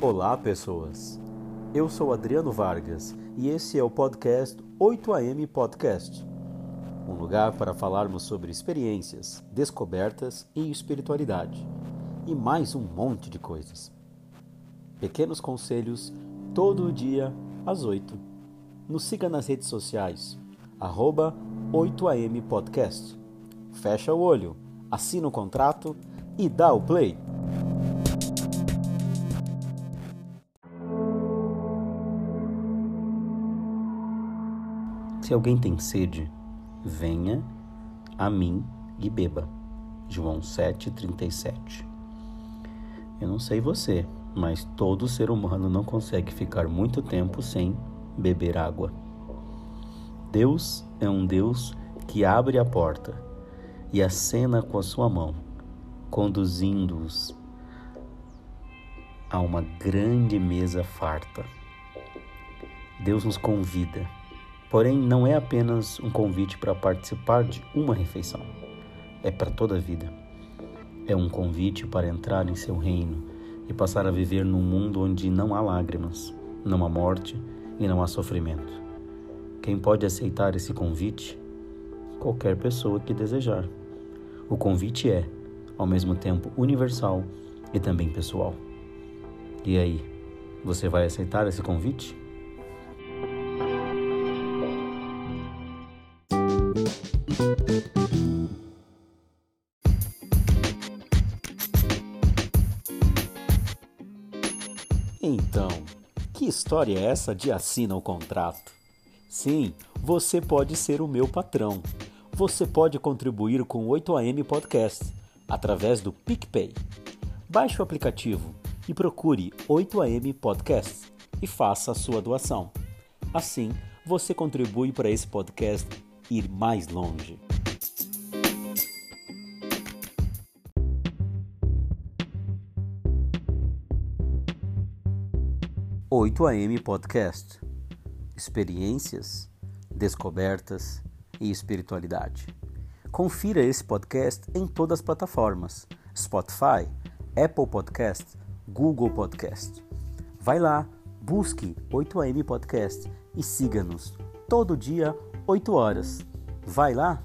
Olá, pessoas. Eu sou Adriano Vargas e esse é o podcast 8am Podcast. Um lugar para falarmos sobre experiências, descobertas e espiritualidade. E mais um monte de coisas. Pequenos conselhos todo dia às 8. Nos siga nas redes sociais, arroba 8am Podcast. Fecha o olho, assina o contrato e dá o play. Se alguém tem sede, venha a mim e beba. João 7,37. Eu não sei você, mas todo ser humano não consegue ficar muito tempo sem beber água. Deus é um Deus que abre a porta e acena com a sua mão, conduzindo-os a uma grande mesa farta. Deus nos convida Porém, não é apenas um convite para participar de uma refeição, é para toda a vida. É um convite para entrar em seu reino e passar a viver num mundo onde não há lágrimas, não há morte e não há sofrimento. Quem pode aceitar esse convite? Qualquer pessoa que desejar. O convite é, ao mesmo tempo, universal e também pessoal. E aí, você vai aceitar esse convite? Então, que história é essa de assina o contrato? Sim, você pode ser o meu patrão. Você pode contribuir com o 8am Podcast através do PicPay. Baixe o aplicativo e procure 8am Podcast e faça a sua doação. Assim, você contribui para esse podcast ir mais longe. 8am Podcast Experiências, descobertas e espiritualidade. Confira esse podcast em todas as plataformas: Spotify, Apple Podcast, Google Podcast. Vai lá, busque 8am Podcast e siga-nos todo dia, 8 horas. Vai lá!